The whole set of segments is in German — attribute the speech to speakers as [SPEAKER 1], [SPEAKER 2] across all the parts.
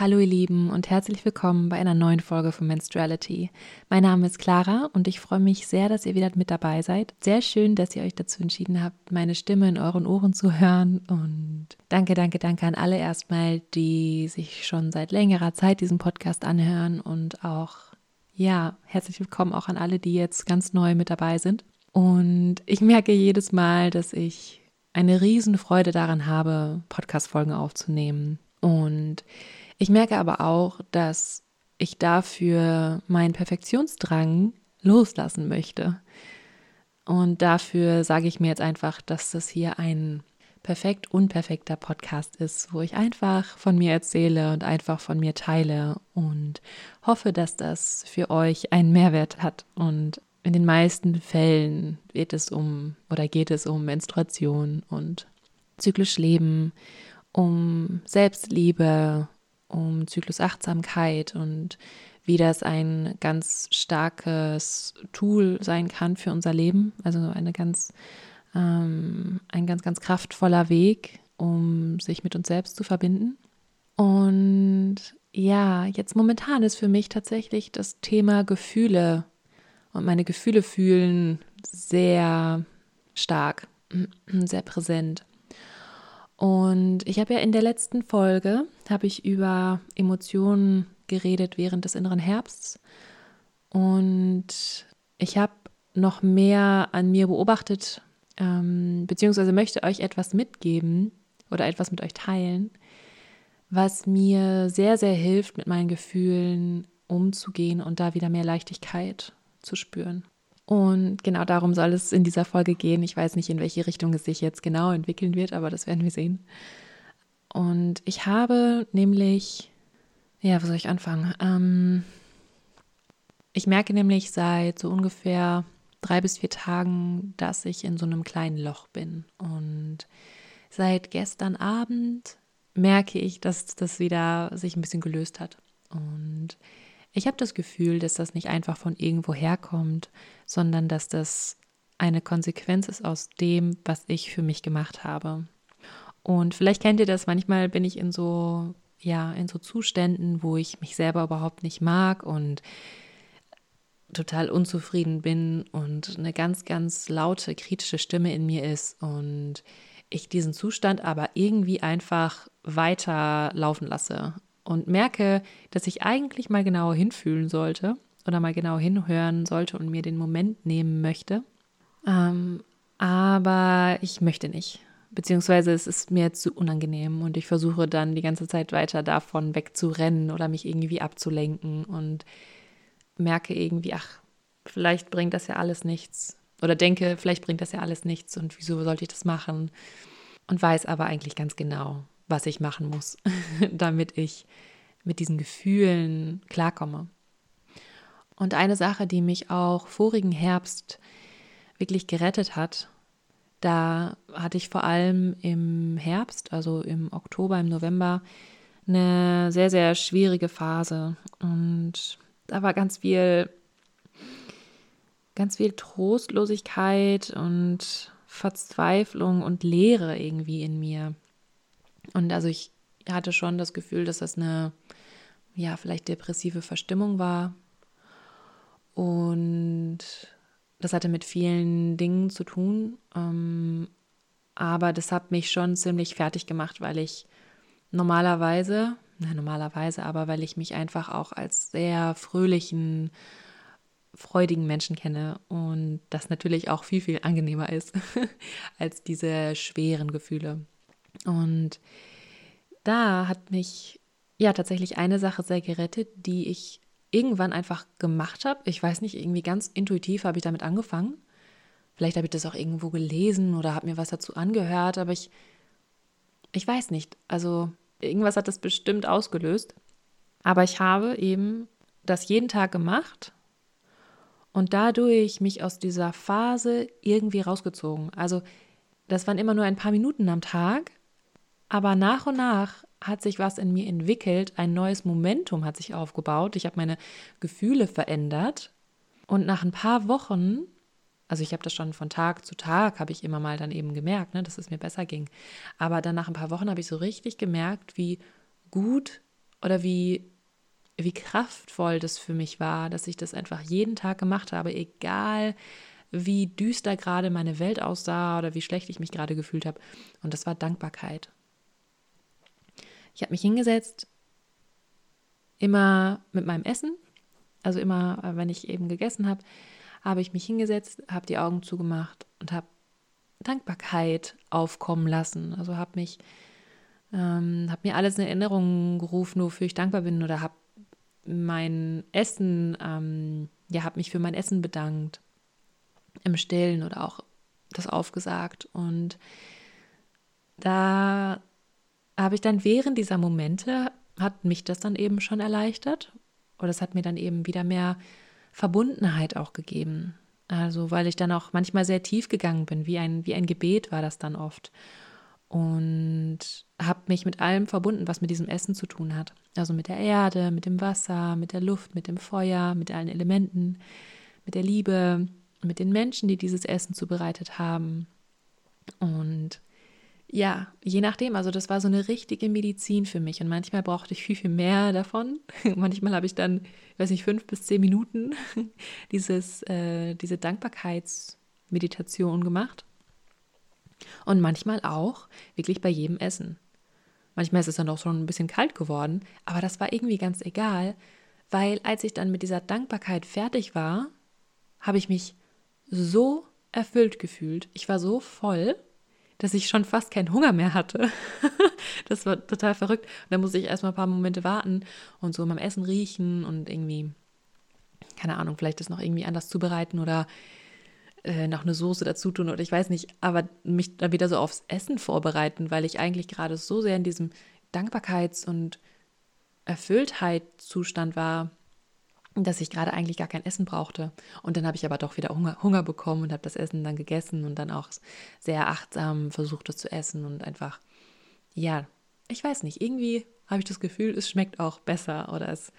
[SPEAKER 1] Hallo ihr Lieben und herzlich willkommen bei einer neuen Folge von Menstruality. Mein Name ist Clara und ich freue mich sehr, dass ihr wieder mit dabei seid. Sehr schön, dass ihr euch dazu entschieden habt, meine Stimme in euren Ohren zu hören und danke, danke, danke an alle erstmal, die sich schon seit längerer Zeit diesen Podcast anhören und auch, ja, herzlich willkommen auch an alle, die jetzt ganz neu mit dabei sind. Und ich merke jedes Mal, dass ich eine riesen Freude daran habe, Podcast-Folgen aufzunehmen und ich merke aber auch, dass ich dafür meinen Perfektionsdrang loslassen möchte. Und dafür sage ich mir jetzt einfach, dass das hier ein perfekt unperfekter Podcast ist, wo ich einfach von mir erzähle und einfach von mir teile und hoffe, dass das für euch einen Mehrwert hat. Und in den meisten Fällen geht es um oder geht es um Menstruation und zyklisch Leben, um Selbstliebe, um Zyklusachtsamkeit und wie das ein ganz starkes Tool sein kann für unser Leben. Also eine ganz, ähm, ein ganz, ganz kraftvoller Weg, um sich mit uns selbst zu verbinden. Und ja, jetzt momentan ist für mich tatsächlich das Thema Gefühle und meine Gefühle fühlen sehr stark, sehr präsent. Und ich habe ja in der letzten Folge habe ich über Emotionen geredet während des inneren Herbsts und ich habe noch mehr an mir beobachtet, ähm, beziehungsweise möchte euch etwas mitgeben oder etwas mit euch teilen, was mir sehr, sehr hilft, mit meinen Gefühlen umzugehen und da wieder mehr Leichtigkeit zu spüren. Und genau darum soll es in dieser Folge gehen. Ich weiß nicht, in welche Richtung es sich jetzt genau entwickeln wird, aber das werden wir sehen. Und ich habe nämlich, ja, wo soll ich anfangen? Ähm, ich merke nämlich seit so ungefähr drei bis vier Tagen, dass ich in so einem kleinen Loch bin. Und seit gestern Abend merke ich, dass das wieder sich ein bisschen gelöst hat. Und ich habe das Gefühl, dass das nicht einfach von irgendwo herkommt, sondern dass das eine Konsequenz ist aus dem, was ich für mich gemacht habe. Und vielleicht kennt ihr das, manchmal bin ich in so, ja, in so Zuständen, wo ich mich selber überhaupt nicht mag und total unzufrieden bin und eine ganz, ganz laute, kritische Stimme in mir ist und ich diesen Zustand aber irgendwie einfach weiter laufen lasse und merke, dass ich eigentlich mal genauer hinfühlen sollte oder mal genau hinhören sollte und mir den Moment nehmen möchte. Ähm, aber ich möchte nicht. Beziehungsweise es ist mir zu unangenehm und ich versuche dann die ganze Zeit weiter davon wegzurennen oder mich irgendwie abzulenken und merke irgendwie, ach, vielleicht bringt das ja alles nichts. Oder denke, vielleicht bringt das ja alles nichts und wieso sollte ich das machen? Und weiß aber eigentlich ganz genau, was ich machen muss, damit ich mit diesen Gefühlen klarkomme. Und eine Sache, die mich auch vorigen Herbst wirklich gerettet hat, da hatte ich vor allem im Herbst, also im Oktober, im November, eine sehr, sehr schwierige Phase. Und da war ganz viel, ganz viel Trostlosigkeit und Verzweiflung und Leere irgendwie in mir. Und also ich hatte schon das Gefühl, dass das eine, ja, vielleicht depressive Verstimmung war. Und das hatte mit vielen Dingen zu tun. Ähm, aber das hat mich schon ziemlich fertig gemacht, weil ich normalerweise, na, normalerweise, aber weil ich mich einfach auch als sehr fröhlichen, freudigen Menschen kenne und das natürlich auch viel, viel angenehmer ist als diese schweren Gefühle. Und da hat mich ja tatsächlich eine Sache sehr gerettet, die ich irgendwann einfach gemacht habe. Ich weiß nicht, irgendwie ganz intuitiv habe ich damit angefangen. Vielleicht habe ich das auch irgendwo gelesen oder habe mir was dazu angehört, aber ich, ich weiß nicht. Also irgendwas hat das bestimmt ausgelöst. Aber ich habe eben das jeden Tag gemacht und dadurch mich aus dieser Phase irgendwie rausgezogen. Also das waren immer nur ein paar Minuten am Tag, aber nach und nach hat sich was in mir entwickelt, ein neues Momentum hat sich aufgebaut, ich habe meine Gefühle verändert und nach ein paar Wochen, also ich habe das schon von Tag zu Tag, habe ich immer mal dann eben gemerkt, ne, dass es mir besser ging, aber dann nach ein paar Wochen habe ich so richtig gemerkt, wie gut oder wie, wie kraftvoll das für mich war, dass ich das einfach jeden Tag gemacht habe, egal wie düster gerade meine Welt aussah oder wie schlecht ich mich gerade gefühlt habe. Und das war Dankbarkeit. Ich habe mich hingesetzt, immer mit meinem Essen, also immer, äh, wenn ich eben gegessen habe, habe ich mich hingesetzt, habe die Augen zugemacht und habe Dankbarkeit aufkommen lassen. Also habe mich, ähm, habe mir alles in Erinnerung gerufen, wofür ich dankbar bin oder habe mein Essen, ähm, ja, habe mich für mein Essen bedankt im Stillen oder auch das aufgesagt und da habe ich dann während dieser Momente, hat mich das dann eben schon erleichtert oder es hat mir dann eben wieder mehr Verbundenheit auch gegeben. Also, weil ich dann auch manchmal sehr tief gegangen bin, wie ein, wie ein Gebet war das dann oft. Und habe mich mit allem verbunden, was mit diesem Essen zu tun hat. Also mit der Erde, mit dem Wasser, mit der Luft, mit dem Feuer, mit allen Elementen, mit der Liebe, mit den Menschen, die dieses Essen zubereitet haben. Und ja, je nachdem, also das war so eine richtige Medizin für mich und manchmal brauchte ich viel, viel mehr davon. manchmal habe ich dann, ich weiß nicht, fünf bis zehn Minuten dieses, äh, diese Dankbarkeitsmeditation gemacht. Und manchmal auch wirklich bei jedem Essen. Manchmal ist es dann auch schon ein bisschen kalt geworden, aber das war irgendwie ganz egal, weil als ich dann mit dieser Dankbarkeit fertig war, habe ich mich so erfüllt gefühlt. Ich war so voll dass ich schon fast keinen Hunger mehr hatte. das war total verrückt. Und dann musste ich erstmal ein paar Momente warten und so beim Essen riechen und irgendwie, keine Ahnung, vielleicht das noch irgendwie anders zubereiten oder äh, noch eine Soße dazu tun oder ich weiß nicht, aber mich dann wieder so aufs Essen vorbereiten, weil ich eigentlich gerade so sehr in diesem Dankbarkeits- und Erfülltheitszustand war, dass ich gerade eigentlich gar kein Essen brauchte. Und dann habe ich aber doch wieder Hunger, Hunger bekommen und habe das Essen dann gegessen und dann auch sehr achtsam versucht, es zu essen und einfach, ja, ich weiß nicht, irgendwie habe ich das Gefühl, es schmeckt auch besser oder es,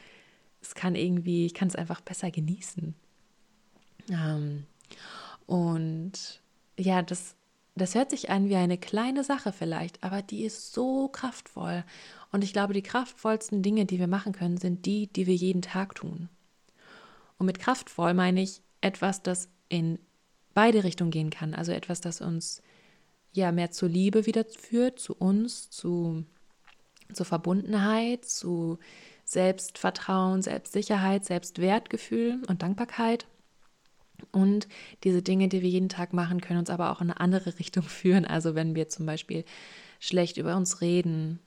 [SPEAKER 1] es kann irgendwie, ich kann es einfach besser genießen. Ähm, und ja, das, das hört sich an wie eine kleine Sache vielleicht, aber die ist so kraftvoll. Und ich glaube, die kraftvollsten Dinge, die wir machen können, sind die, die wir jeden Tag tun. Und mit kraftvoll meine ich etwas, das in beide Richtungen gehen kann. Also etwas, das uns ja mehr zur Liebe wieder führt, zu uns, zu, zur Verbundenheit, zu Selbstvertrauen, Selbstsicherheit, Selbstwertgefühl und Dankbarkeit. Und diese Dinge, die wir jeden Tag machen, können uns aber auch in eine andere Richtung führen. Also wenn wir zum Beispiel schlecht über uns reden,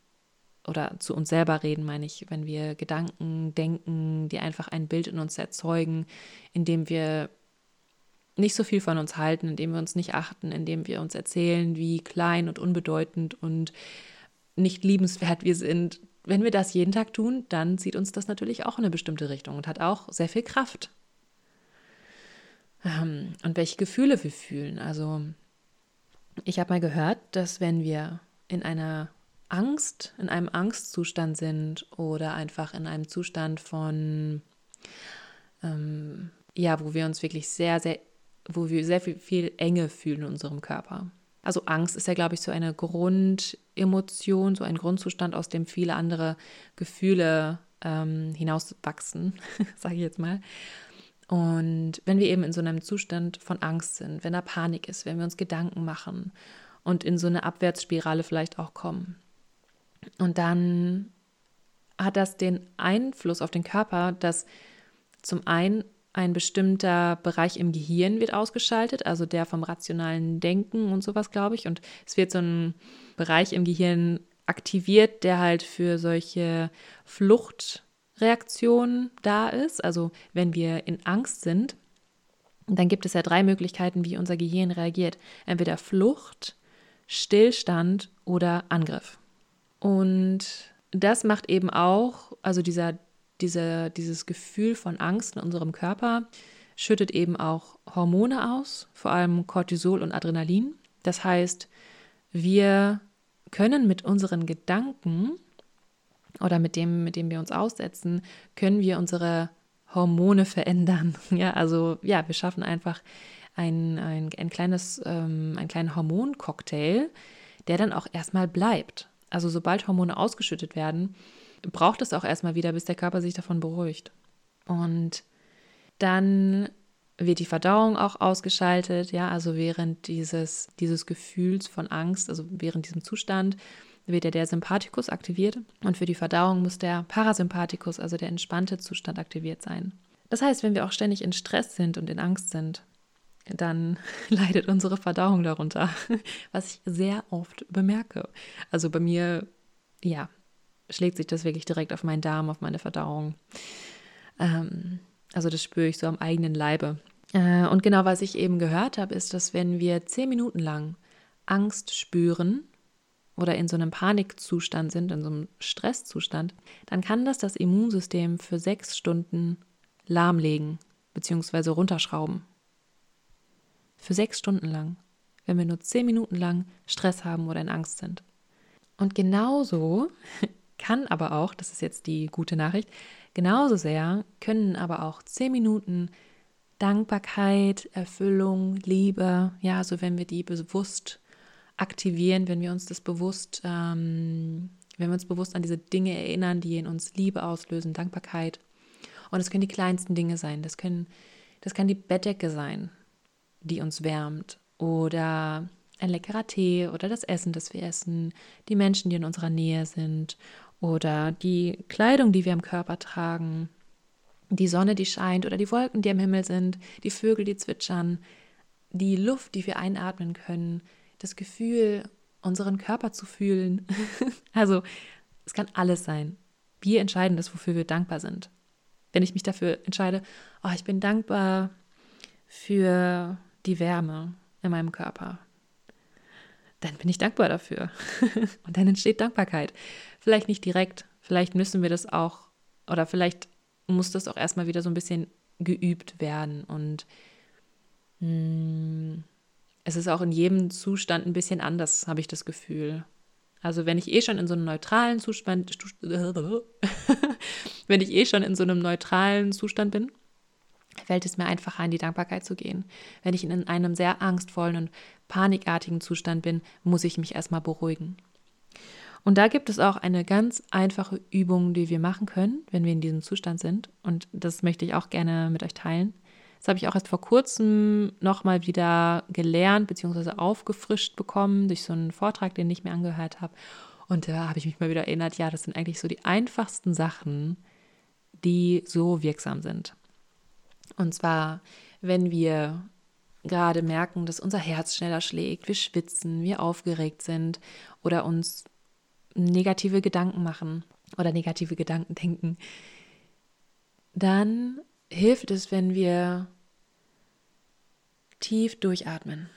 [SPEAKER 1] oder zu uns selber reden, meine ich, wenn wir Gedanken denken, die einfach ein Bild in uns erzeugen, indem wir nicht so viel von uns halten, indem wir uns nicht achten, indem wir uns erzählen, wie klein und unbedeutend und nicht liebenswert wir sind. Wenn wir das jeden Tag tun, dann zieht uns das natürlich auch in eine bestimmte Richtung und hat auch sehr viel Kraft. Ähm, und welche Gefühle wir fühlen. Also ich habe mal gehört, dass wenn wir in einer Angst, in einem Angstzustand sind oder einfach in einem Zustand von, ähm, ja, wo wir uns wirklich sehr, sehr, wo wir sehr viel, viel Enge fühlen in unserem Körper. Also Angst ist ja, glaube ich, so eine Grundemotion, so ein Grundzustand, aus dem viele andere Gefühle ähm, hinauswachsen, sage ich jetzt mal. Und wenn wir eben in so einem Zustand von Angst sind, wenn da Panik ist, wenn wir uns Gedanken machen und in so eine Abwärtsspirale vielleicht auch kommen, und dann hat das den Einfluss auf den Körper, dass zum einen ein bestimmter Bereich im Gehirn wird ausgeschaltet, also der vom rationalen Denken und sowas, glaube ich. Und es wird so ein Bereich im Gehirn aktiviert, der halt für solche Fluchtreaktionen da ist. Also wenn wir in Angst sind, dann gibt es ja drei Möglichkeiten, wie unser Gehirn reagiert. Entweder Flucht, Stillstand oder Angriff. Und das macht eben auch, also dieser, dieser, dieses Gefühl von Angst in unserem Körper schüttet eben auch Hormone aus, vor allem Cortisol und Adrenalin. Das heißt, wir können mit unseren Gedanken oder mit dem, mit dem wir uns aussetzen, können wir unsere Hormone verändern. Ja, also ja, wir schaffen einfach ein, ein, ein kleines, ähm, einen kleinen Hormoncocktail, der dann auch erstmal bleibt. Also sobald Hormone ausgeschüttet werden, braucht es auch erstmal wieder, bis der Körper sich davon beruhigt. Und dann wird die Verdauung auch ausgeschaltet, ja, also während dieses, dieses Gefühls von Angst, also während diesem Zustand, wird ja der Sympathikus aktiviert und für die Verdauung muss der Parasympathikus, also der entspannte Zustand, aktiviert sein. Das heißt, wenn wir auch ständig in Stress sind und in Angst sind, dann leidet unsere Verdauung darunter, was ich sehr oft bemerke. Also bei mir, ja, schlägt sich das wirklich direkt auf meinen Darm, auf meine Verdauung. Ähm, also das spüre ich so am eigenen Leibe. Äh, und genau was ich eben gehört habe, ist, dass wenn wir zehn Minuten lang Angst spüren oder in so einem Panikzustand sind, in so einem Stresszustand, dann kann das das Immunsystem für sechs Stunden lahmlegen bzw. runterschrauben. Für sechs Stunden lang, wenn wir nur zehn Minuten lang Stress haben oder in Angst sind. Und genauso kann aber auch, das ist jetzt die gute Nachricht, genauso sehr können aber auch zehn Minuten Dankbarkeit, Erfüllung, Liebe, ja, so wenn wir die bewusst aktivieren, wenn wir uns das bewusst, ähm, wenn wir uns bewusst an diese Dinge erinnern, die in uns Liebe auslösen, Dankbarkeit. Und es können die kleinsten Dinge sein. Das können, das kann die Bettdecke sein, die uns wärmt. Oder ein leckerer Tee oder das Essen, das wir essen, die Menschen, die in unserer Nähe sind oder die Kleidung, die wir am Körper tragen, die Sonne, die scheint oder die Wolken, die am Himmel sind, die Vögel, die zwitschern, die Luft, die wir einatmen können, das Gefühl, unseren Körper zu fühlen. also es kann alles sein. Wir entscheiden das, wofür wir dankbar sind. Wenn ich mich dafür entscheide, oh, ich bin dankbar für die Wärme in meinem Körper, dann bin ich dankbar dafür. Und dann entsteht Dankbarkeit. Vielleicht nicht direkt, vielleicht müssen wir das auch, oder vielleicht muss das auch erstmal wieder so ein bisschen geübt werden. Und mh, hm, es ist auch in jedem Zustand ein bisschen anders, habe ich das Gefühl. Also wenn ich eh schon in so einem neutralen Zustand, wenn ich eh schon in so einem neutralen Zustand bin, fällt es mir einfacher, in die Dankbarkeit zu gehen. Wenn ich in einem sehr angstvollen und panikartigen Zustand bin, muss ich mich erstmal beruhigen. Und da gibt es auch eine ganz einfache Übung, die wir machen können, wenn wir in diesem Zustand sind. Und das möchte ich auch gerne mit euch teilen. Das habe ich auch erst vor kurzem nochmal wieder gelernt bzw. aufgefrischt bekommen durch so einen Vortrag, den ich mir angehört habe. Und da habe ich mich mal wieder erinnert, ja, das sind eigentlich so die einfachsten Sachen, die so wirksam sind. Und zwar, wenn wir gerade merken, dass unser Herz schneller schlägt, wir schwitzen, wir aufgeregt sind oder uns negative Gedanken machen oder negative Gedanken denken, dann hilft es, wenn wir tief durchatmen.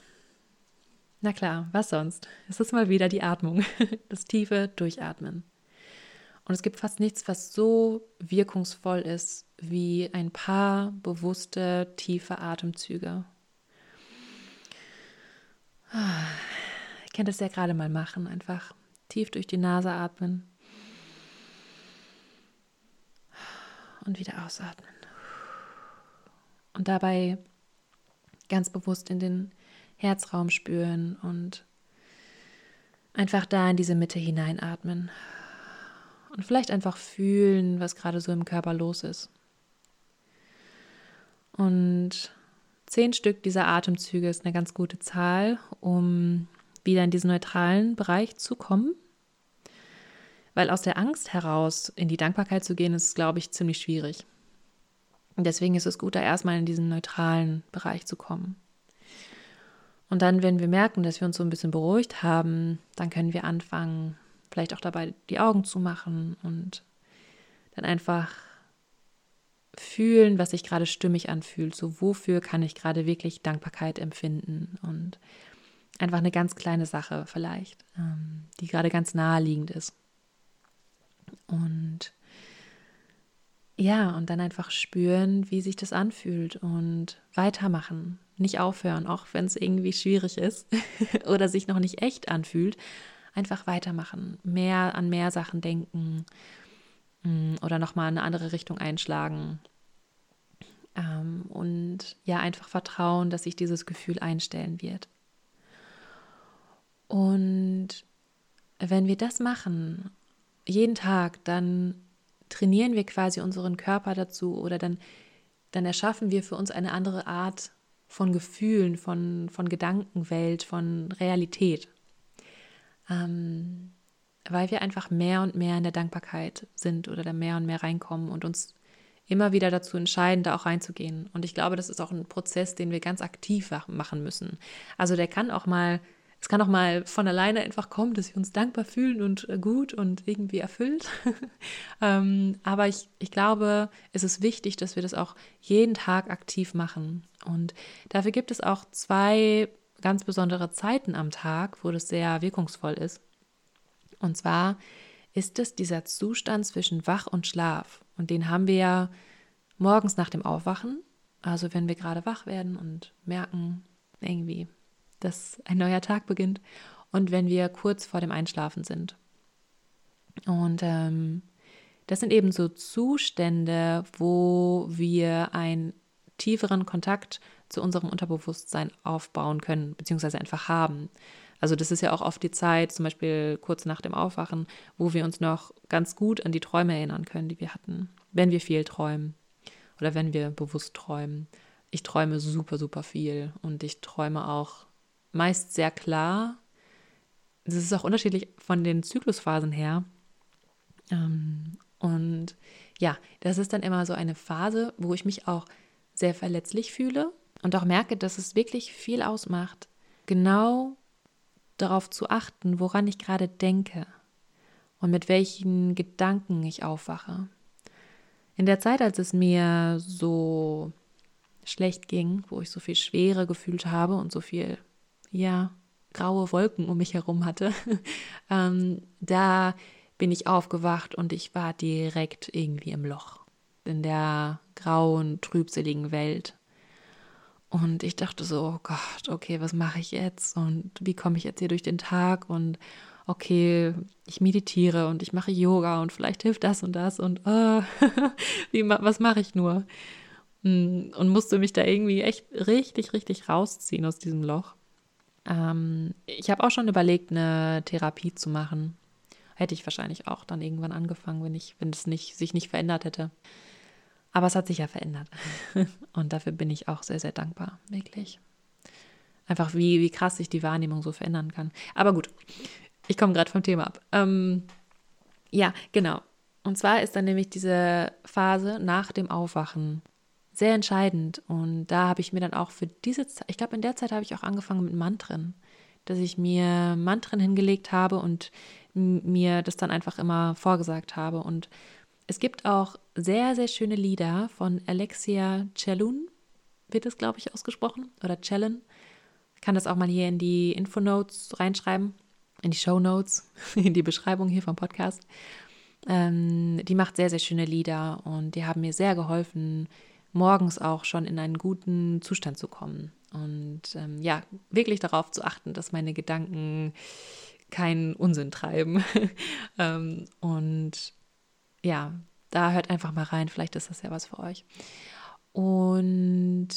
[SPEAKER 1] Na klar, was sonst? Es ist mal wieder die Atmung, das tiefe Durchatmen. Und es gibt fast nichts, was so wirkungsvoll ist wie ein paar bewusste, tiefe Atemzüge. Ich kann das ja gerade mal machen, einfach Tief durch die Nase atmen. Und wieder ausatmen. Und dabei ganz bewusst in den Herzraum spüren und einfach da in diese Mitte hineinatmen. Und vielleicht einfach fühlen, was gerade so im Körper los ist. Und zehn Stück dieser Atemzüge ist eine ganz gute Zahl, um wieder in diesen neutralen Bereich zu kommen. Weil aus der Angst heraus in die Dankbarkeit zu gehen, ist, glaube ich, ziemlich schwierig. Und deswegen ist es gut, da erstmal in diesen neutralen Bereich zu kommen. Und dann, wenn wir merken, dass wir uns so ein bisschen beruhigt haben, dann können wir anfangen, vielleicht auch dabei die Augen zu machen und dann einfach fühlen, was sich gerade stimmig anfühlt. So, wofür kann ich gerade wirklich Dankbarkeit empfinden? Und Einfach eine ganz kleine Sache vielleicht, ähm, die gerade ganz naheliegend ist. Und ja, und dann einfach spüren, wie sich das anfühlt und weitermachen. Nicht aufhören, auch wenn es irgendwie schwierig ist oder sich noch nicht echt anfühlt. Einfach weitermachen, mehr an mehr Sachen denken mm, oder nochmal eine andere Richtung einschlagen. Ähm, und ja, einfach vertrauen, dass sich dieses Gefühl einstellen wird. Und wenn wir das machen jeden Tag, dann trainieren wir quasi unseren Körper dazu oder dann, dann erschaffen wir für uns eine andere Art von Gefühlen, von, von Gedankenwelt, von Realität. Ähm, weil wir einfach mehr und mehr in der Dankbarkeit sind oder da mehr und mehr reinkommen und uns immer wieder dazu entscheiden, da auch reinzugehen. Und ich glaube, das ist auch ein Prozess, den wir ganz aktiv machen müssen. Also der kann auch mal es kann auch mal von alleine einfach kommen, dass wir uns dankbar fühlen und äh, gut und irgendwie erfüllt. ähm, aber ich, ich glaube, es ist wichtig, dass wir das auch jeden Tag aktiv machen. Und dafür gibt es auch zwei ganz besondere Zeiten am Tag, wo das sehr wirkungsvoll ist. Und zwar ist es dieser Zustand zwischen Wach und Schlaf. Und den haben wir ja morgens nach dem Aufwachen. Also wenn wir gerade wach werden und merken, irgendwie dass ein neuer Tag beginnt und wenn wir kurz vor dem Einschlafen sind. Und ähm, das sind eben so Zustände, wo wir einen tieferen Kontakt zu unserem Unterbewusstsein aufbauen können, beziehungsweise einfach haben. Also das ist ja auch oft die Zeit, zum Beispiel kurz nach dem Aufwachen, wo wir uns noch ganz gut an die Träume erinnern können, die wir hatten, wenn wir viel träumen oder wenn wir bewusst träumen. Ich träume super, super viel und ich träume auch meist sehr klar. Das ist auch unterschiedlich von den Zyklusphasen her. Ähm, und ja, das ist dann immer so eine Phase, wo ich mich auch sehr verletzlich fühle und auch merke, dass es wirklich viel ausmacht, genau darauf zu achten, woran ich gerade denke und mit welchen Gedanken ich aufwache. In der Zeit, als es mir so schlecht ging, wo ich so viel Schwere gefühlt habe und so viel ja, graue Wolken um mich herum hatte, ähm, da bin ich aufgewacht und ich war direkt irgendwie im Loch, in der grauen, trübseligen Welt. Und ich dachte so, oh Gott, okay, was mache ich jetzt? Und wie komme ich jetzt hier durch den Tag? Und okay, ich meditiere und ich mache Yoga und vielleicht hilft das und das und oh, wie, was mache ich nur? Hm, und musste mich da irgendwie echt richtig, richtig rausziehen aus diesem Loch. Ähm, ich habe auch schon überlegt, eine Therapie zu machen. Hätte ich wahrscheinlich auch dann irgendwann angefangen, wenn ich, wenn es nicht, sich nicht verändert hätte. Aber es hat sich ja verändert. Und dafür bin ich auch sehr, sehr dankbar, wirklich. Einfach wie, wie krass sich die Wahrnehmung so verändern kann. Aber gut, ich komme gerade vom Thema ab. Ähm, ja, genau. Und zwar ist dann nämlich diese Phase nach dem Aufwachen sehr entscheidend. Und da habe ich mir dann auch für diese Zeit, ich glaube, in der Zeit habe ich auch angefangen mit Mantren, dass ich mir Mantren hingelegt habe und mir das dann einfach immer vorgesagt habe. Und es gibt auch sehr, sehr schöne Lieder von Alexia Cellun, wird es, glaube ich, ausgesprochen, oder Cellen. Kann das auch mal hier in die Infonotes reinschreiben, in die Show Notes, in die Beschreibung hier vom Podcast. Ähm, die macht sehr, sehr schöne Lieder und die haben mir sehr geholfen, morgens auch schon in einen guten Zustand zu kommen. Und ähm, ja, wirklich darauf zu achten, dass meine Gedanken keinen Unsinn treiben. ähm, und ja, da hört einfach mal rein, vielleicht ist das ja was für euch. Und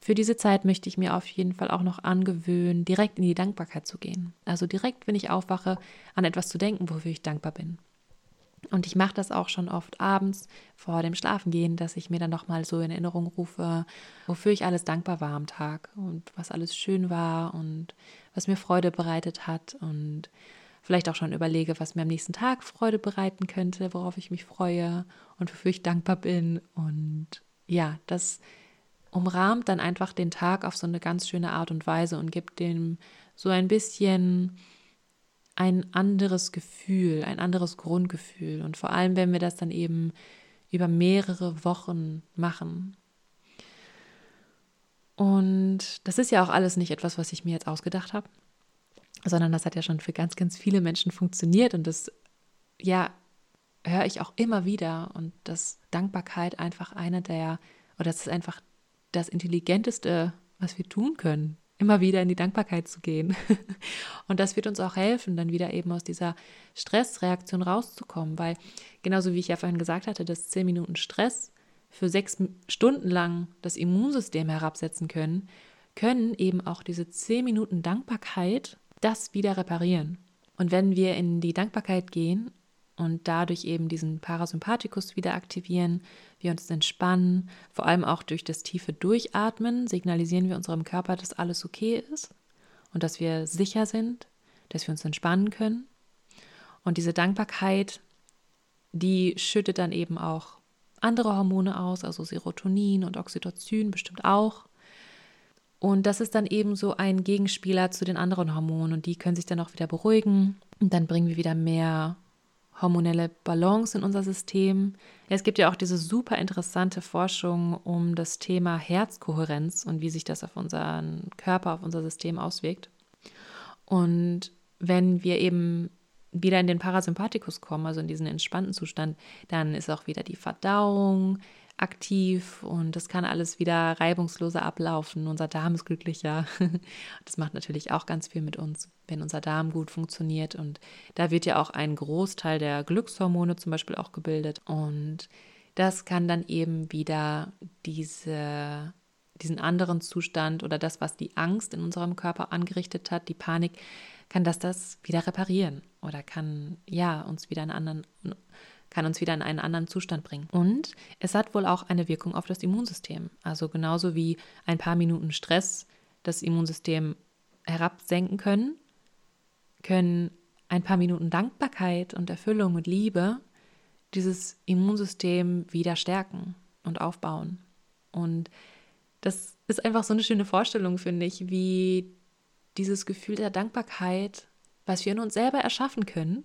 [SPEAKER 1] für diese Zeit möchte ich mir auf jeden Fall auch noch angewöhnen, direkt in die Dankbarkeit zu gehen. Also direkt, wenn ich aufwache, an etwas zu denken, wofür ich dankbar bin. Und ich mache das auch schon oft abends vor dem Schlafengehen, dass ich mir dann nochmal so in Erinnerung rufe, wofür ich alles dankbar war am Tag und was alles schön war und was mir Freude bereitet hat und vielleicht auch schon überlege, was mir am nächsten Tag Freude bereiten könnte, worauf ich mich freue und wofür ich dankbar bin. Und ja, das umrahmt dann einfach den Tag auf so eine ganz schöne Art und Weise und gibt dem so ein bisschen ein anderes Gefühl, ein anderes Grundgefühl. Und vor allem, wenn wir das dann eben über mehrere Wochen machen. Und das ist ja auch alles nicht etwas, was ich mir jetzt ausgedacht habe, sondern das hat ja schon für ganz, ganz viele Menschen funktioniert. Und das, ja, höre ich auch immer wieder. Und dass Dankbarkeit einfach eine der, oder das ist einfach das Intelligenteste, was wir tun können immer wieder in die Dankbarkeit zu gehen. Und das wird uns auch helfen, dann wieder eben aus dieser Stressreaktion rauszukommen, weil genauso wie ich ja vorhin gesagt hatte, dass zehn Minuten Stress für sechs Stunden lang das Immunsystem herabsetzen können, können eben auch diese zehn Minuten Dankbarkeit das wieder reparieren. Und wenn wir in die Dankbarkeit gehen und dadurch eben diesen Parasympathikus wieder aktivieren, wir uns entspannen, vor allem auch durch das tiefe Durchatmen signalisieren wir unserem Körper, dass alles okay ist und dass wir sicher sind, dass wir uns entspannen können. Und diese Dankbarkeit, die schüttet dann eben auch andere Hormone aus, also Serotonin und Oxytocin bestimmt auch. Und das ist dann eben so ein Gegenspieler zu den anderen Hormonen und die können sich dann auch wieder beruhigen und dann bringen wir wieder mehr hormonelle Balance in unser System. Es gibt ja auch diese super interessante Forschung um das Thema Herzkohärenz und wie sich das auf unseren Körper, auf unser System auswirkt. Und wenn wir eben wieder in den Parasympathikus kommen, also in diesen entspannten Zustand, dann ist auch wieder die Verdauung aktiv und das kann alles wieder reibungsloser ablaufen. Unser Darm ist glücklicher. Das macht natürlich auch ganz viel mit uns, wenn unser Darm gut funktioniert. Und da wird ja auch ein Großteil der Glückshormone zum Beispiel auch gebildet. Und das kann dann eben wieder diese, diesen anderen Zustand oder das, was die Angst in unserem Körper angerichtet hat, die Panik, kann das das wieder reparieren oder kann ja uns wieder einen anderen kann uns wieder in einen anderen Zustand bringen. Und es hat wohl auch eine Wirkung auf das Immunsystem. Also genauso wie ein paar Minuten Stress das Immunsystem herabsenken können, können ein paar Minuten Dankbarkeit und Erfüllung und Liebe dieses Immunsystem wieder stärken und aufbauen. Und das ist einfach so eine schöne Vorstellung, finde ich, wie dieses Gefühl der Dankbarkeit, was wir in uns selber erschaffen können,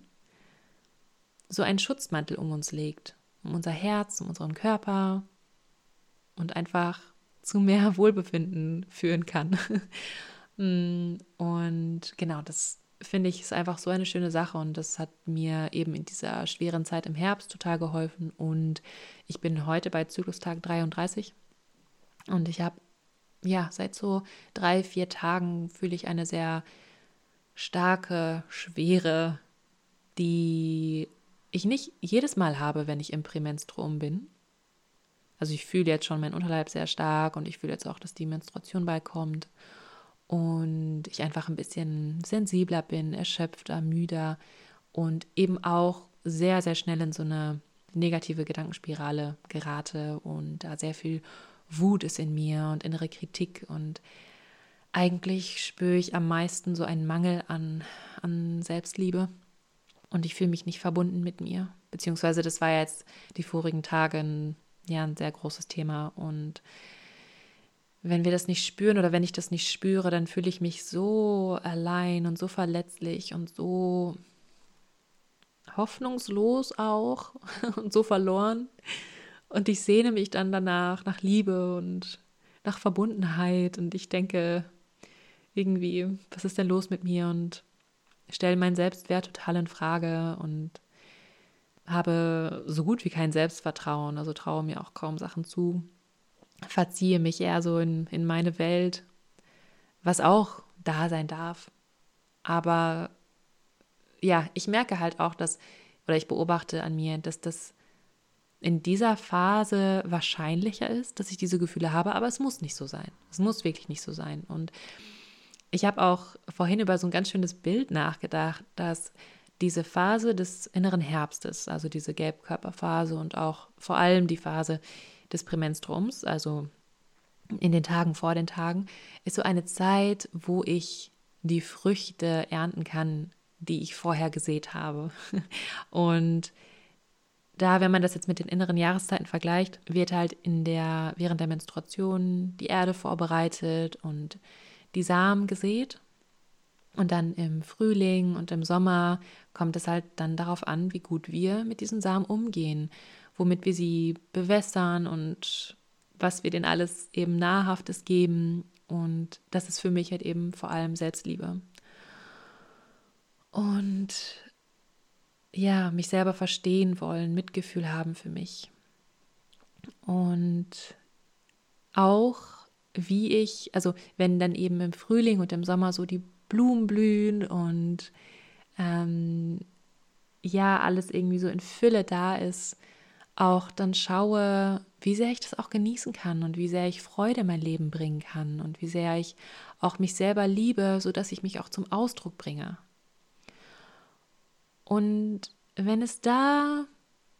[SPEAKER 1] so einen Schutzmantel um uns legt, um unser Herz, um unseren Körper. Und einfach zu mehr Wohlbefinden führen kann. Mm, und genau, das finde ich ist einfach so eine schöne Sache. Und das hat mir eben in dieser schweren Zeit im Herbst total geholfen. Und ich bin heute bei Zyklustag 33 und ich habe ja seit so drei, vier Tagen fühle ich eine sehr starke, schwere, die ich nicht jedes Mal habe, wenn ich im Prämenstruum bin. Also ich fühle jetzt schon meinen Unterleib sehr stark und ich fühle jetzt auch, dass die Menstruation bald kommt. Und ich einfach ein bisschen sensibler bin, erschöpfter, müder und eben auch sehr, sehr schnell in so eine negative Gedankenspirale gerate und da sehr viel Wut ist in mir und innere Kritik. Und eigentlich spüre ich am meisten so einen Mangel an, an Selbstliebe und ich fühle mich nicht verbunden mit mir. Beziehungsweise das war jetzt die vorigen Tage ein, ja, ein sehr großes Thema. Und wenn wir das nicht spüren oder wenn ich das nicht spüre, dann fühle ich mich so allein und so verletzlich und so hoffnungslos auch und so verloren. Und ich sehne mich dann danach, nach Liebe und nach Verbundenheit. Und ich denke, irgendwie, was ist denn los mit mir? Und stelle meinen Selbstwert total in Frage und habe so gut wie kein Selbstvertrauen, also traue mir auch kaum Sachen zu, verziehe mich eher so in, in meine Welt, was auch da sein darf. Aber ja, ich merke halt auch, dass, oder ich beobachte an mir, dass das in dieser Phase wahrscheinlicher ist, dass ich diese Gefühle habe, aber es muss nicht so sein. Es muss wirklich nicht so sein. Und ich habe auch vorhin über so ein ganz schönes Bild nachgedacht, dass diese Phase des inneren Herbstes, also diese Gelbkörperphase und auch vor allem die Phase des Prämenstrums, also in den Tagen vor den Tagen, ist so eine Zeit, wo ich die Früchte ernten kann, die ich vorher gesät habe. Und da, wenn man das jetzt mit den inneren Jahreszeiten vergleicht, wird halt in der, während der Menstruation die Erde vorbereitet und die Samen gesät. Und dann im Frühling und im Sommer kommt es halt dann darauf an, wie gut wir mit diesen Samen umgehen, womit wir sie bewässern und was wir denen alles eben Nahrhaftes geben. Und das ist für mich halt eben vor allem Selbstliebe. Und ja, mich selber verstehen wollen, Mitgefühl haben für mich. Und auch wie ich, also wenn dann eben im Frühling und im Sommer so die Blumen blühen und ähm, ja, alles irgendwie so in Fülle da ist, auch dann schaue, wie sehr ich das auch genießen kann und wie sehr ich Freude in mein Leben bringen kann und wie sehr ich auch mich selber liebe, sodass ich mich auch zum Ausdruck bringe. Und wenn es da,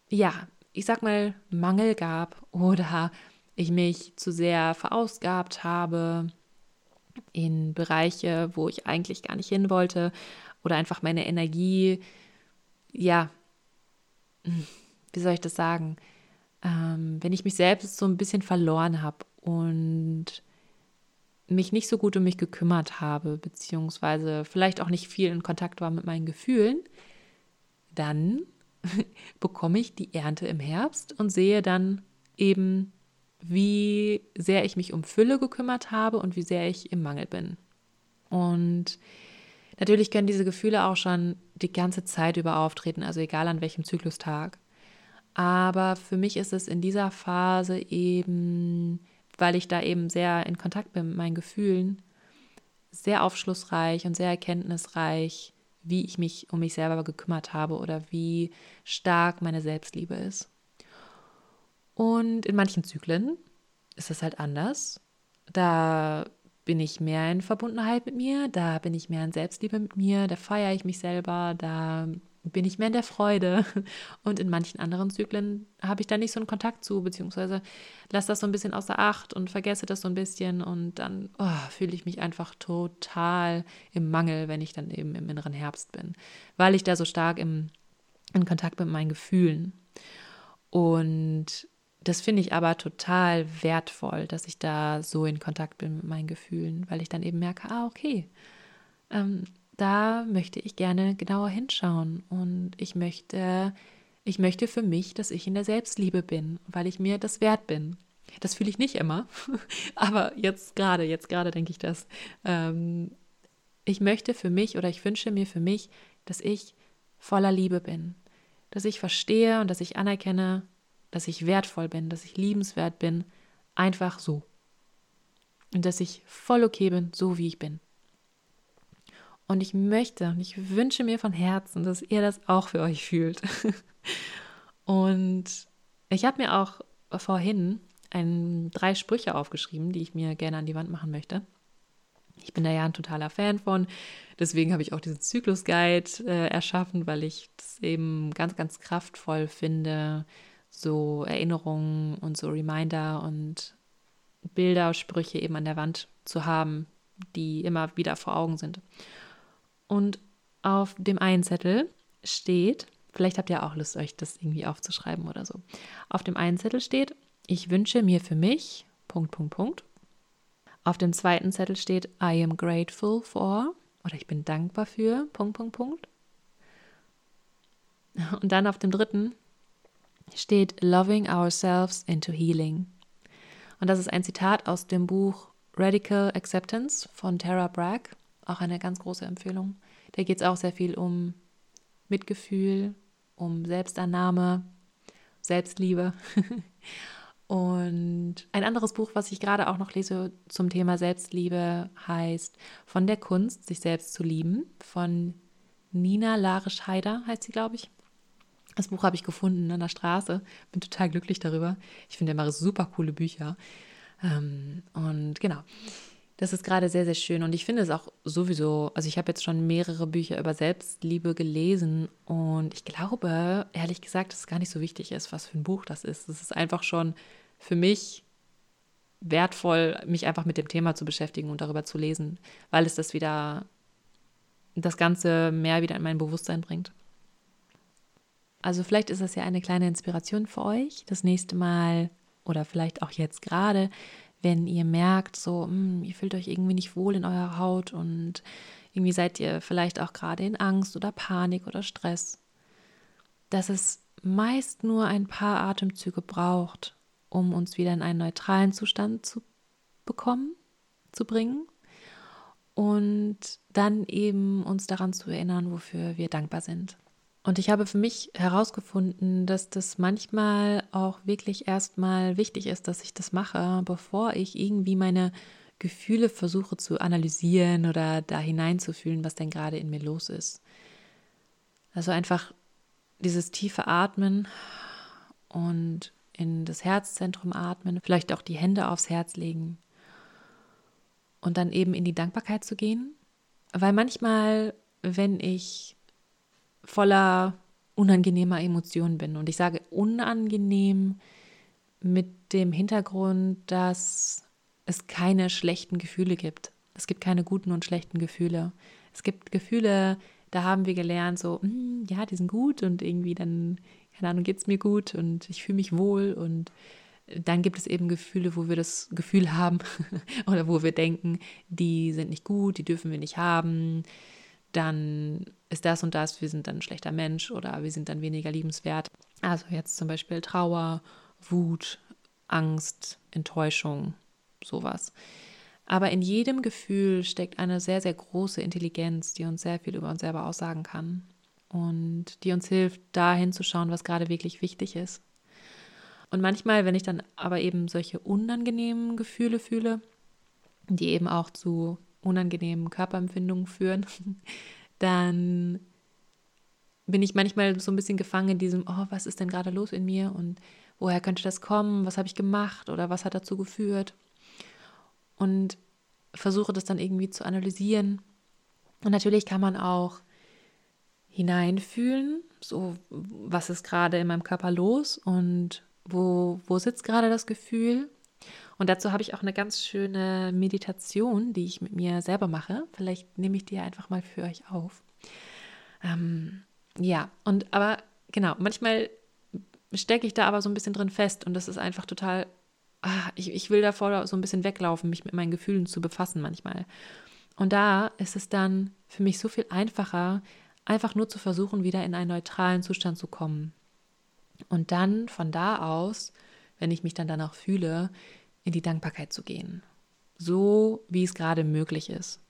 [SPEAKER 1] ja, ich sag mal, Mangel gab oder ich mich zu sehr verausgabt habe in Bereiche, wo ich eigentlich gar nicht hin wollte oder einfach meine Energie, ja, wie soll ich das sagen, ähm, wenn ich mich selbst so ein bisschen verloren habe und mich nicht so gut um mich gekümmert habe, beziehungsweise vielleicht auch nicht viel in Kontakt war mit meinen Gefühlen, dann bekomme ich die Ernte im Herbst und sehe dann eben, wie sehr ich mich um Fülle gekümmert habe und wie sehr ich im Mangel bin. Und natürlich können diese Gefühle auch schon die ganze Zeit über auftreten, also egal an welchem Zyklustag. Aber für mich ist es in dieser Phase eben, weil ich da eben sehr in Kontakt bin mit meinen Gefühlen, sehr aufschlussreich und sehr erkenntnisreich, wie ich mich um mich selber gekümmert habe oder wie stark meine Selbstliebe ist. Und in manchen Zyklen ist das halt anders. Da bin ich mehr in Verbundenheit mit mir, da bin ich mehr in Selbstliebe mit mir, da feiere ich mich selber, da bin ich mehr in der Freude. Und in manchen anderen Zyklen habe ich da nicht so einen Kontakt zu, beziehungsweise lasse das so ein bisschen außer Acht und vergesse das so ein bisschen und dann oh, fühle ich mich einfach total im Mangel, wenn ich dann eben im inneren Herbst bin, weil ich da so stark im, in Kontakt mit meinen Gefühlen. Und das finde ich aber total wertvoll, dass ich da so in Kontakt bin mit meinen Gefühlen, weil ich dann eben merke, ah, okay, ähm, da möchte ich gerne genauer hinschauen und ich möchte, ich möchte für mich, dass ich in der Selbstliebe bin, weil ich mir das wert bin. Das fühle ich nicht immer, aber jetzt gerade, jetzt gerade denke ich das. Ähm, ich möchte für mich oder ich wünsche mir für mich, dass ich voller Liebe bin, dass ich verstehe und dass ich anerkenne, dass ich wertvoll bin, dass ich liebenswert bin, einfach so. Und dass ich voll okay bin, so wie ich bin. Und ich möchte und ich wünsche mir von Herzen, dass ihr das auch für euch fühlt. und ich habe mir auch vorhin ein, drei Sprüche aufgeschrieben, die ich mir gerne an die Wand machen möchte. Ich bin da ja ein totaler Fan von. Deswegen habe ich auch diesen Zyklus-Guide äh, erschaffen, weil ich das eben ganz, ganz kraftvoll finde, so Erinnerungen und so Reminder und Bilder, Sprüche eben an der Wand zu haben, die immer wieder vor Augen sind. Und auf dem einen Zettel steht, vielleicht habt ihr auch Lust, euch das irgendwie aufzuschreiben oder so. Auf dem einen Zettel steht, ich wünsche mir für mich, Punkt, Punkt, Punkt. Auf dem zweiten Zettel steht, I am grateful for oder ich bin dankbar für, Punkt, Punkt, Punkt. Und dann auf dem dritten steht, loving ourselves into healing. Und das ist ein Zitat aus dem Buch Radical Acceptance von Tara Bragg. Auch eine ganz große Empfehlung. Da geht es auch sehr viel um Mitgefühl, um Selbstannahme, Selbstliebe. Und ein anderes Buch, was ich gerade auch noch lese zum Thema Selbstliebe, heißt Von der Kunst, sich selbst zu lieben, von Nina Larisch-Heider, heißt sie, glaube ich. Das Buch habe ich gefunden an der Straße. Bin total glücklich darüber. Ich finde immer super coole Bücher. Ähm, und genau. Das ist gerade sehr, sehr schön und ich finde es auch sowieso, also ich habe jetzt schon mehrere Bücher über Selbstliebe gelesen und ich glaube, ehrlich gesagt, dass es gar nicht so wichtig ist, was für ein Buch das ist. Es ist einfach schon für mich wertvoll, mich einfach mit dem Thema zu beschäftigen und darüber zu lesen, weil es das wieder, das Ganze mehr wieder in mein Bewusstsein bringt. Also vielleicht ist das ja eine kleine Inspiration für euch, das nächste Mal oder vielleicht auch jetzt gerade, wenn ihr merkt, so, mh, hm, ihr fühlt euch irgendwie nicht wohl in eurer Haut und irgendwie seid ihr vielleicht auch gerade in Angst oder Panik oder Stress, dass es meist nur ein paar Atemzüge braucht, um uns wieder in einen neutralen Zustand zu bekommen, zu bringen und dann eben uns daran zu erinnern, wofür wir dankbar sind. Und ich habe für mich herausgefunden, dass das manchmal auch wirklich erstmal wichtig ist, dass ich das mache, bevor ich irgendwie meine Gefühle versuche zu analysieren oder da hineinzufühlen, was denn gerade in mir los ist. Also einfach dieses tiefe Atmen und in das Herzzentrum atmen, vielleicht auch die Hände aufs Herz legen und dann eben in die Dankbarkeit zu gehen. Weil manchmal, wenn ich voller unangenehmer Emotionen bin. Und ich sage unangenehm mit dem Hintergrund, dass es keine schlechten Gefühle gibt. Es gibt keine guten und schlechten Gefühle. Es gibt Gefühle, da haben wir gelernt, so, mm, ja, die sind gut und irgendwie dann, keine Ahnung, geht es mir gut und ich fühle mich wohl und dann gibt es eben Gefühle, wo wir das Gefühl haben oder wo wir denken, die sind nicht gut, die dürfen wir nicht haben. Dann ist das und das, wir sind dann ein schlechter Mensch oder wir sind dann weniger liebenswert. Also jetzt zum Beispiel Trauer, Wut, Angst, Enttäuschung, sowas. Aber in jedem Gefühl steckt eine sehr, sehr große Intelligenz, die uns sehr viel über uns selber aussagen kann und die uns hilft, da hinzuschauen, was gerade wirklich wichtig ist. Und manchmal, wenn ich dann aber eben solche unangenehmen Gefühle fühle, die eben auch zu unangenehmen Körperempfindungen führen, dann bin ich manchmal so ein bisschen gefangen in diesem, oh, was ist denn gerade los in mir und woher könnte das kommen, was habe ich gemacht oder was hat dazu geführt und versuche das dann irgendwie zu analysieren. Und natürlich kann man auch hineinfühlen, so was ist gerade in meinem Körper los und wo, wo sitzt gerade das Gefühl. Und dazu habe ich auch eine ganz schöne Meditation, die ich mit mir selber mache. Vielleicht nehme ich die einfach mal für euch auf. Ähm, ja, und aber genau, manchmal stecke ich da aber so ein bisschen drin fest und das ist einfach total ah, ich, ich will davor so ein bisschen weglaufen, mich mit meinen Gefühlen zu befassen manchmal. Und da ist es dann für mich so viel einfacher, einfach nur zu versuchen, wieder in einen neutralen Zustand zu kommen. Und dann von da aus, wenn ich mich dann danach fühle, in die Dankbarkeit zu gehen. So, wie es gerade möglich ist.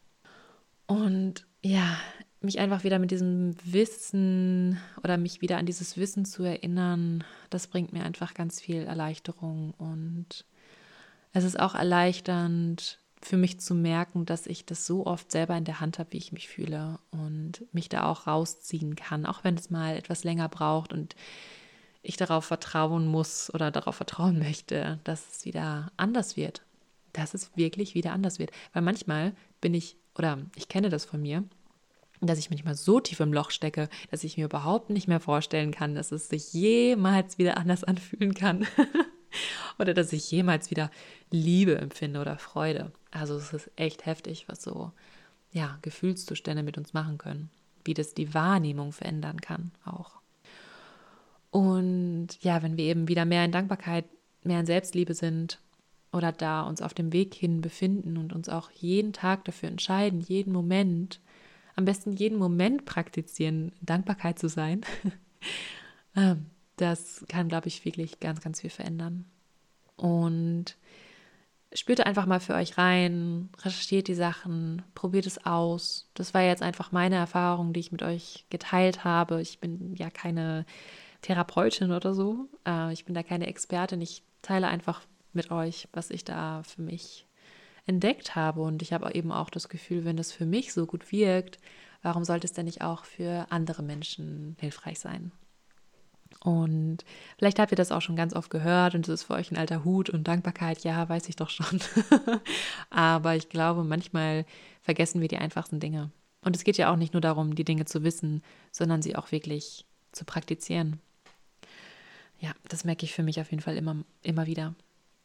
[SPEAKER 1] Und ja, mich einfach wieder mit diesem Wissen oder mich wieder an dieses Wissen zu erinnern, das bringt mir einfach ganz viel Erleichterung und es ist auch erleichternd für mich zu merken, dass ich das so oft selber in der Hand habe, wie ich mich fühle und mich da auch rausziehen kann, auch wenn es mal etwas länger braucht und ich darauf vertrauen muss oder darauf vertrauen möchte, dass es wieder anders wird, dass es wirklich wieder anders wird, weil manchmal bin ich oder ich kenne das von mir, dass ich manchmal so tief im Loch stecke, dass ich mir überhaupt nicht mehr vorstellen kann, dass es sich jemals wieder anders anfühlen kann. oder dass ich jemals wieder Liebe empfinde oder Freude. Also es ist echt heftig, was so ja, Gefühlszustände mit uns machen können, wie das die Wahrnehmung verändern kann auch. Und ja, wenn wir eben wieder mehr in Dankbarkeit, mehr in Selbstliebe sind oder da uns auf dem Weg hin befinden und uns auch jeden Tag dafür entscheiden, jeden Moment, am besten jeden Moment praktizieren, Dankbarkeit zu sein. Ähm, das kann, glaube ich, wirklich ganz, ganz viel verändern. Und spürt einfach mal für euch rein, recherchiert die Sachen, probiert es aus. Das war jetzt einfach meine Erfahrung, die ich mit euch geteilt habe. Ich bin ja keine Therapeutin oder so. Äh, ich bin da keine Expertin. Ich teile einfach mit euch, was ich da für mich entdeckt habe. Und ich habe eben auch das Gefühl, wenn das für mich so gut wirkt, warum sollte es denn nicht auch für andere Menschen hilfreich sein? Und vielleicht habt ihr das auch schon ganz oft gehört und es ist für euch ein alter Hut und Dankbarkeit, ja, weiß ich doch schon. Aber ich glaube, manchmal vergessen wir die einfachsten Dinge. Und es geht ja auch nicht nur darum, die Dinge zu wissen, sondern sie auch wirklich zu praktizieren. Ja, das merke ich für mich auf jeden Fall immer, immer wieder.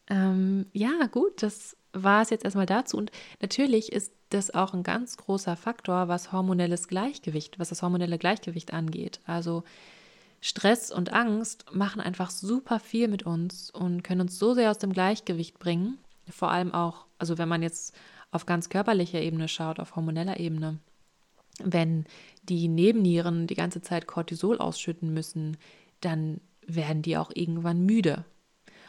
[SPEAKER 1] Ähm, ja, gut, das war es jetzt erstmal dazu. Und natürlich ist das auch ein ganz großer Faktor, was hormonelles Gleichgewicht, was das hormonelle Gleichgewicht angeht. Also Stress und Angst machen einfach super viel mit uns und können uns so sehr aus dem Gleichgewicht bringen. Vor allem auch, also wenn man jetzt auf ganz körperlicher Ebene schaut, auf hormoneller Ebene. Wenn die Nebennieren die ganze Zeit Cortisol ausschütten müssen, dann werden die auch irgendwann müde.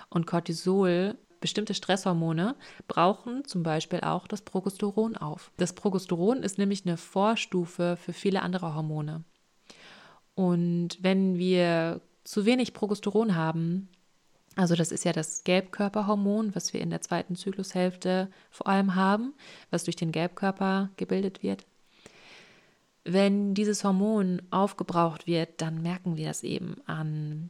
[SPEAKER 1] Und Cortisol, bestimmte Stresshormone, brauchen zum Beispiel auch das Progesteron auf. Das Progesteron ist nämlich eine Vorstufe für viele andere Hormone. Und wenn wir zu wenig Progesteron haben, also das ist ja das Gelbkörperhormon, was wir in der zweiten Zyklushälfte vor allem haben, was durch den Gelbkörper gebildet wird. Wenn dieses Hormon aufgebraucht wird, dann merken wir das eben an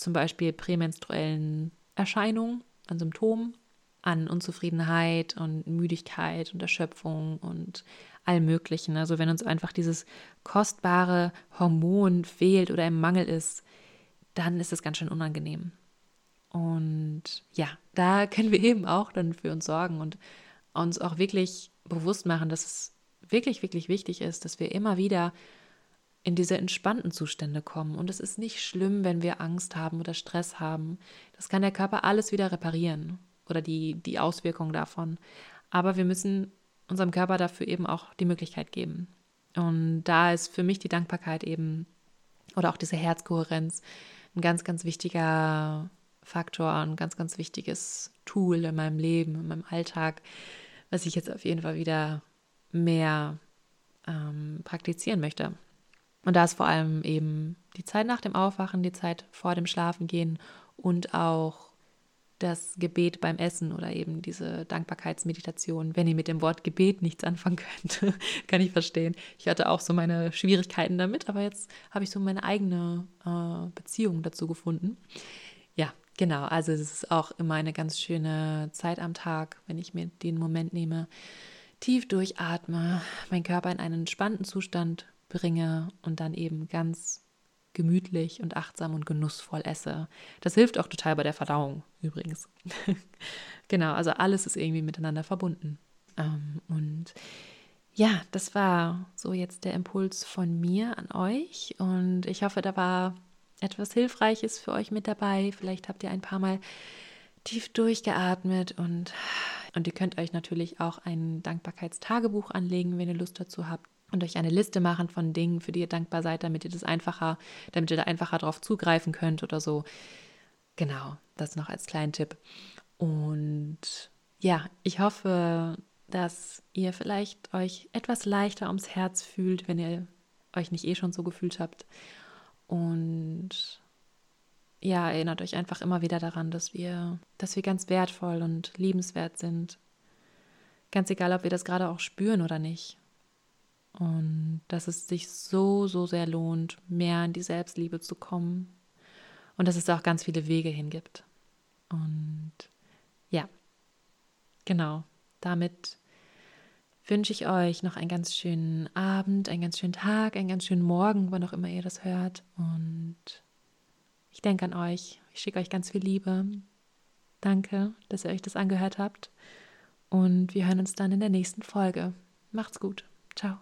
[SPEAKER 1] zum Beispiel prämenstruellen Erscheinungen, an Symptomen. an Unzufriedenheit und Müdigkeit und Erschöpfung und allem Möglichen. Also wenn uns einfach dieses kostbare Hormon fehlt oder im Mangel ist, dann ist es ganz schön unangenehm. Und ja, da können wir eben auch dann für uns sorgen und uns auch wirklich bewusst machen, dass es wirklich, wirklich wichtig ist, dass wir immer wieder in diese entspannten Zustände kommen. Und es ist nicht schlimm, wenn wir Angst haben oder Stress haben. Das kann der Körper alles wieder reparieren oder die, die Auswirkungen davon. Aber wir müssen unserem Körper dafür eben auch die Möglichkeit geben. Und da ist für mich die Dankbarkeit eben oder auch diese Herzkohärenz ein ganz, ganz wichtiger Faktor, ein ganz, ganz wichtiges Tool in meinem Leben, in meinem Alltag, was ich jetzt auf jeden Fall wieder mehr ähm, praktizieren möchte. Und da ist vor allem eben die Zeit nach dem Aufwachen, die Zeit vor dem Schlafengehen und auch das Gebet beim Essen oder eben diese Dankbarkeitsmeditation. Wenn ihr mit dem Wort Gebet nichts anfangen könnt, kann ich verstehen. Ich hatte auch so meine Schwierigkeiten damit, aber jetzt habe ich so meine eigene äh, Beziehung dazu gefunden. Ja, genau. Also es ist auch immer eine ganz schöne Zeit am Tag, wenn ich mir den Moment nehme, tief durchatme, meinen Körper in einen entspannten Zustand bringe und dann eben ganz gemütlich und achtsam und genussvoll esse. Das hilft auch total bei der Verdauung übrigens. genau, also alles ist irgendwie miteinander verbunden. Ähm, und ja, das war so jetzt der Impuls von mir an euch und ich hoffe, da war etwas Hilfreiches für euch mit dabei. Vielleicht habt ihr ein paar Mal tief durchgeatmet und, und ihr könnt euch natürlich auch ein Dankbarkeitstagebuch anlegen, wenn ihr Lust dazu habt und euch eine Liste machen von Dingen, für die ihr dankbar seid, damit ihr das einfacher, damit ihr da einfacher drauf zugreifen könnt oder so. Genau, das noch als kleinen Tipp. Und ja, ich hoffe, dass ihr vielleicht euch etwas leichter ums Herz fühlt, wenn ihr euch nicht eh schon so gefühlt habt. Und ja, erinnert euch einfach immer wieder daran, dass wir, dass wir ganz wertvoll und liebenswert sind. Ganz egal, ob wir das gerade auch spüren oder nicht. Und dass es sich so, so sehr lohnt, mehr in die Selbstliebe zu kommen. Und dass es auch ganz viele Wege hingibt. Und ja, genau, damit wünsche ich euch noch einen ganz schönen Abend, einen ganz schönen Tag, einen ganz schönen Morgen, wann auch immer ihr das hört. Und ich denke an euch. Ich schicke euch ganz viel Liebe. Danke, dass ihr euch das angehört habt. Und wir hören uns dann in der nächsten Folge. Macht's gut. Ciao.